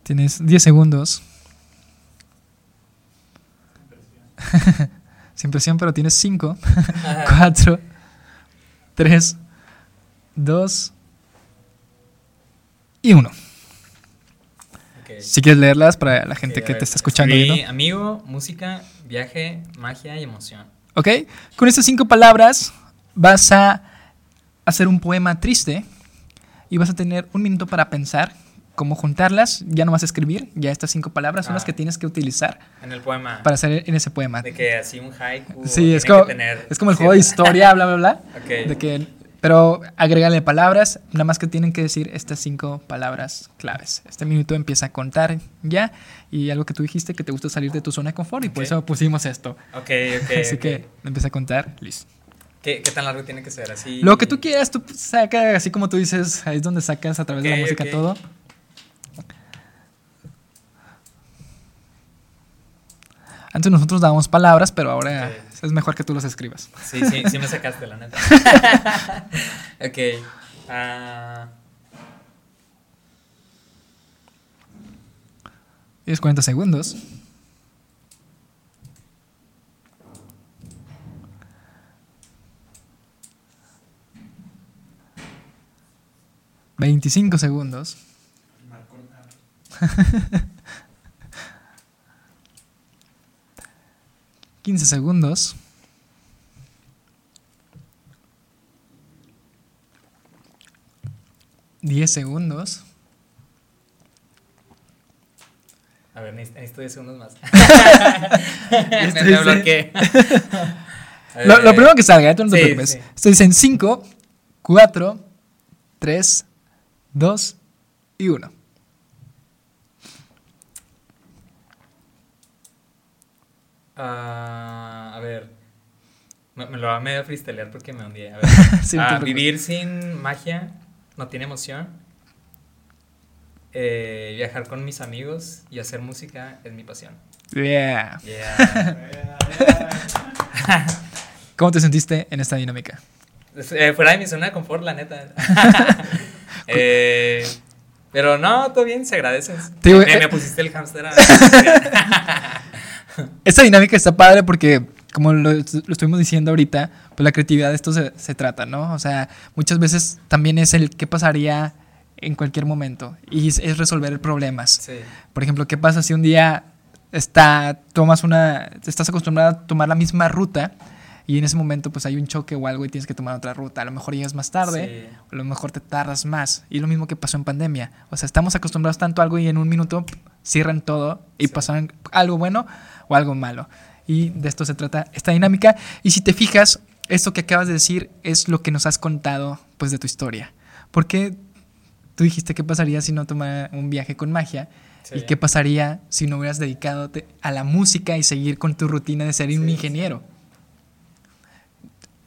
Tienes 10 segundos. Sin presión, pero tienes 5, 4, 3, 2 y 1. Si quieres leerlas para la gente que te está escuchando. amigo, música, viaje, magia y emoción. Ok, con estas cinco palabras vas a hacer un poema triste y vas a tener un minuto para pensar cómo juntarlas, ya no vas a escribir, ya estas cinco palabras son las que ah. tienes que utilizar. En el poema. Para hacer en ese poema. De que así un haiku. Sí, es como, es como el juego de historia, bla, bla, bla. De que, pero agrégale palabras, nada más que tienen que decir estas cinco palabras claves. Este minuto empieza a contar ya y algo que tú dijiste que te gusta salir de tu zona de confort y por eso pusimos esto. Ok, ok. Así que empieza a contar, listo. ¿Qué, ¿Qué, tan largo tiene que ser? Así... Lo que tú quieras, tú saca, así como tú dices, ahí es donde sacas a través de la música todo. Antes nosotros dábamos palabras, pero ahora Es mejor que tú los escribas. Sí, sí, sí me sacaste, la neta. ok. ah, Tienes 40 segundos. Veinticinco segundos. 15 segundos. Diez segundos. a ver, necesito necesito 10 segundos más. Me. Lo, lo primero que salga, ¿eh? tú no te sí, preocupes. sí. Esto dice en 5, 4, 3, 2 y 1. Ah, a ver. Me, me lo va a medio freestylear porque me hundí. A ver. Ah, vivir sin magia no tiene emoción. Eh, viajar con mis amigos y hacer música es mi pasión. Yeah. Yeah. ¿Cómo te sentiste en esta dinámica? Eh, fuera de mi zona de confort, la neta. Eh, pero no, todo bien, se agradece. Me, eh, me pusiste el hámster. a- Esta dinámica está padre porque, como lo, lo estuvimos diciendo ahorita, pues la creatividad de esto se, se trata, ¿no? O sea, muchas veces también es el qué pasaría en cualquier momento y es, es resolver problemas. Sí, Por ejemplo, ¿qué pasa si un día está, tomas una, estás acostumbrado a tomar la misma ruta y en ese momento pues hay un choque o algo y tienes que tomar otra ruta? A lo mejor llegas más tarde, sí. a lo mejor te tardas más. Y lo mismo que pasó en pandemia. O sea, estamos acostumbrados tanto a algo y en un minuto cierran todo y Sí. pasan algo bueno o algo malo. Y de esto se trata esta dinámica. Y si te fijas, esto que acabas de decir es lo que nos has contado pues de tu historia. Porque tú dijiste qué pasaría si no tomara un viaje con magia. Sí. ¿Y qué pasaría si no hubieras dedicado a la música y seguir con tu rutina de ser un ingeniero?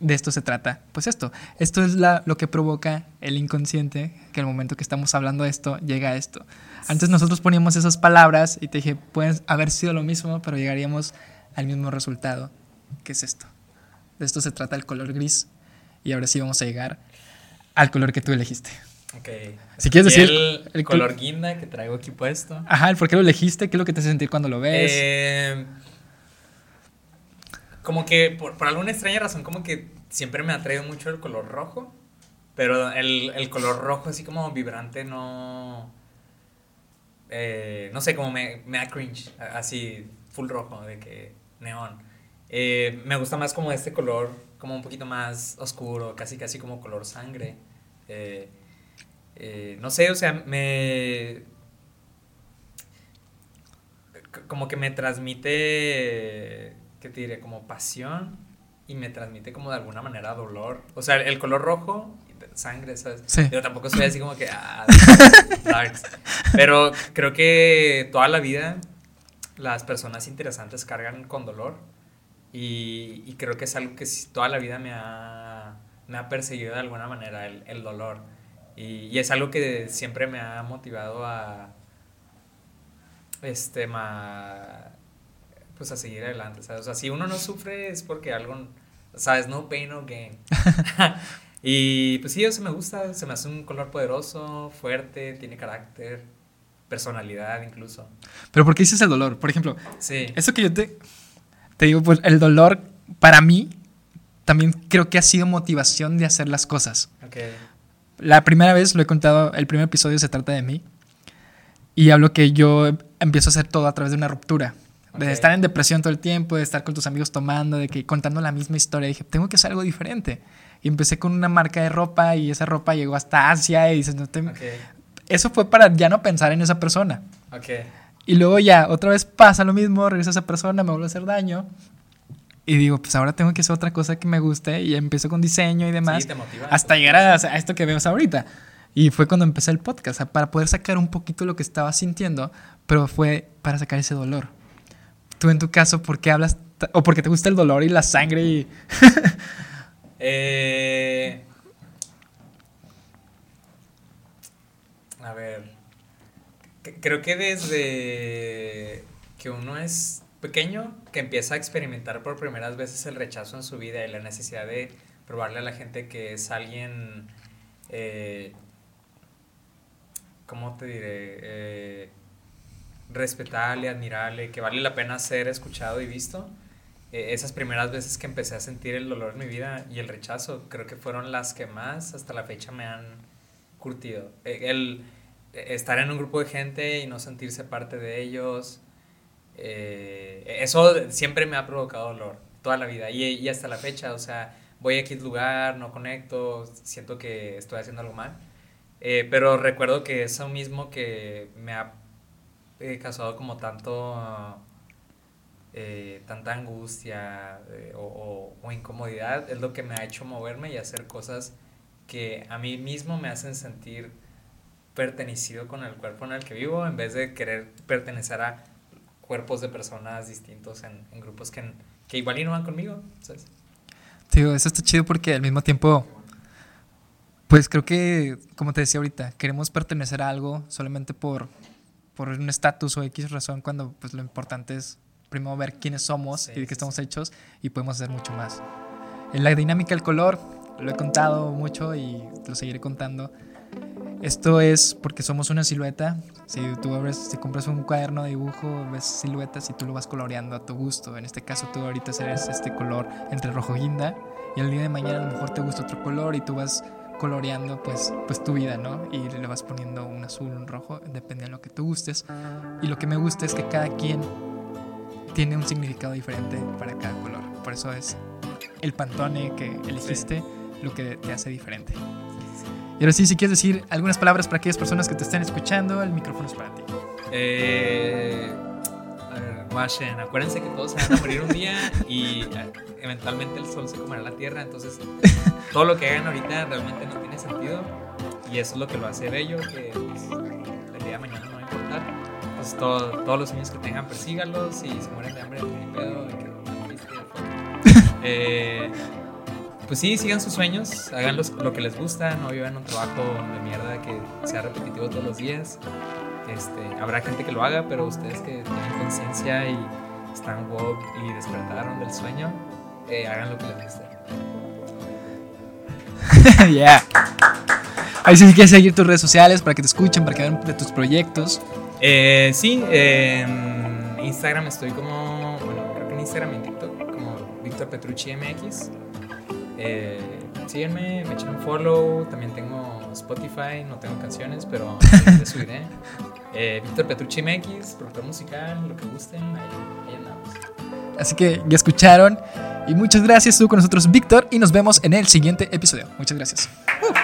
De esto se trata. Pues esto. Esto es la, lo que provoca el inconsciente, que al momento que estamos hablando de esto, llega a esto. Antes nosotros poníamos esas palabras y te dije, pueden haber sido lo mismo, pero llegaríamos al mismo resultado, que es esto. De esto se trata el color gris. Y ahora sí vamos a llegar al color que tú elegiste. Ok. Si quieres decir el, el col- color guinda que traigo aquí puesto. Ajá, por qué lo elegiste, qué es lo que te hace sentir cuando lo ves. Eh, como que por, por alguna extraña razón, como que siempre me ha traído mucho el color rojo. Pero el, el color rojo así como vibrante no... eh, no sé, como me, me da cringe. Así, full rojo, de que neón. Eh, me gusta más como este color, como un poquito más oscuro, casi casi como color sangre. Eh, eh, no sé, o sea, me... Como que me transmite, ¿qué te diré? Como pasión y me transmite como de alguna manera dolor. O sea, el color rojo, sangre, ¿sabes? Sí. Pero tampoco soy así como que... Ah, darks. Pero creo que toda la vida las personas interesantes cargan con dolor y, y creo que es algo que toda la vida me ha, me ha perseguido de alguna manera, el, el dolor. Y, y es algo que siempre me ha motivado a, este, ma, pues a seguir adelante, ¿sabes? O sea, si uno no sufre es porque algo, ¿sabes? No pain, no gain. y pues sí, eso me gusta, se me hace un color poderoso, fuerte, tiene carácter, personalidad incluso. Pero ¿por qué dices el dolor? Por ejemplo, Sí. eso que yo te, te digo, pues el dolor para mí también creo que ha sido motivación de hacer las cosas. Ok. La primera vez lo he contado, el primer episodio se trata de mí. Y hablo que yo empiezo a hacer todo a través de una ruptura. De estar en depresión todo el tiempo, de estar con tus amigos tomando, de que contando la misma historia. Dije, tengo que hacer algo diferente. Y empecé con una marca de ropa y esa ropa llegó hasta Asia y dices, no te... Ok. Eso fue para ya no pensar en esa persona. Y luego ya, otra vez pasa lo mismo, regresa esa persona, me vuelve a hacer daño. Y digo, pues ahora tengo que hacer otra cosa que me guste. Y empiezo con diseño y demás. Sí, te motiva. hasta llegar a, a esto que vemos ahorita. Y fue cuando empecé el podcast, para poder sacar un poquito lo que estaba sintiendo, pero fue para sacar ese dolor. Tú en tu caso, ¿por qué hablas? O porque te gusta el dolor y la sangre y... Eh, a ver. Creo que desde que uno es pequeño que empieza a experimentar por primeras veces el rechazo en su vida y la necesidad de probarle a la gente que es alguien, eh, ¿cómo te diré? Eh, respetable, admirable, que vale la pena ser escuchado y visto. Eh, esas primeras veces que empecé a sentir el dolor en mi vida y el rechazo, creo que fueron las que más hasta la fecha me han curtido. Eh, el estar en un grupo de gente y no sentirse parte de ellos, eh, eso siempre me ha provocado dolor, toda la vida y, y, hasta la fecha, o sea, voy a X lugar, no conecto, siento que estoy haciendo algo mal. pero recuerdo que eso mismo que me ha causado como tanto eh, tanta angustia eh, o, incomodidad es lo que me ha hecho moverme y hacer cosas que a mí mismo me hacen sentir pertenecido con el cuerpo en el que vivo en vez de querer pertenecer a cuerpos de personas distintos en, grupos que, que, igual y no van conmigo. Tío, eso está chido porque al mismo tiempo, pues creo que, como te decía ahorita, queremos pertenecer a algo solamente por, por un estatus o X razón cuando pues lo importante es primero ver quiénes somos y de qué estamos hechos y podemos hacer mucho más. En la dinámica del color, lo he contado mucho y lo seguiré contando. Esto es porque somos una silueta. Si tú abres, si compras un cuaderno de dibujo, ves siluetas y tú lo vas coloreando a tu gusto. En este caso, tú ahorita eres este color entre rojo guinda y el día de mañana a lo mejor te gusta otro color y tú vas coloreando pues, pues tu vida, ¿no? Y le vas poniendo un azul, un rojo, depende de lo que tú gustes. Y lo que me gusta es que cada quien tiene un significado diferente para cada color. Por eso es el pantone que elegiste lo que te hace diferente. Y ahora sí, si quieres decir algunas palabras para aquellas personas que te estén escuchando, el micrófono es para ti. Eh, a acuérdense que todos se van a morir un día y eh, eventualmente el sol se comerá la tierra, entonces todo lo que hagan ahorita realmente no tiene sentido y eso es lo que lo hace bello, que pues, el día de mañana no va a importar pues todos los sueños que tengan, persígalos y se mueren de hambre, ni pedo, de que eh, pues sí, sigan sus sueños, hagan lo que les gusta, no vivan un trabajo de mierda que sea repetitivo todos los días. Este, habrá gente que lo haga, pero ustedes que tienen conciencia y están woke y despertaron del sueño, eh, hagan lo que les guste. yeah. Ahí sí quieres seguir tus redes sociales para que te escuchen, para que vean de tus proyectos. Eh, sí, en Instagram estoy como, bueno, creo que en Instagram y en TikTok como Víctor Petrucci MX. Eh, síguenme, me echen un follow. También tengo Spotify, no tengo canciones, pero te subiré. Eh, Víctor Petrucci MX, productor musical, lo que gusten, ahí, andamos. Así que ya escucharon. Y muchas gracias, estuvo con nosotros Víctor y nos vemos en el siguiente episodio. Muchas gracias. Uh.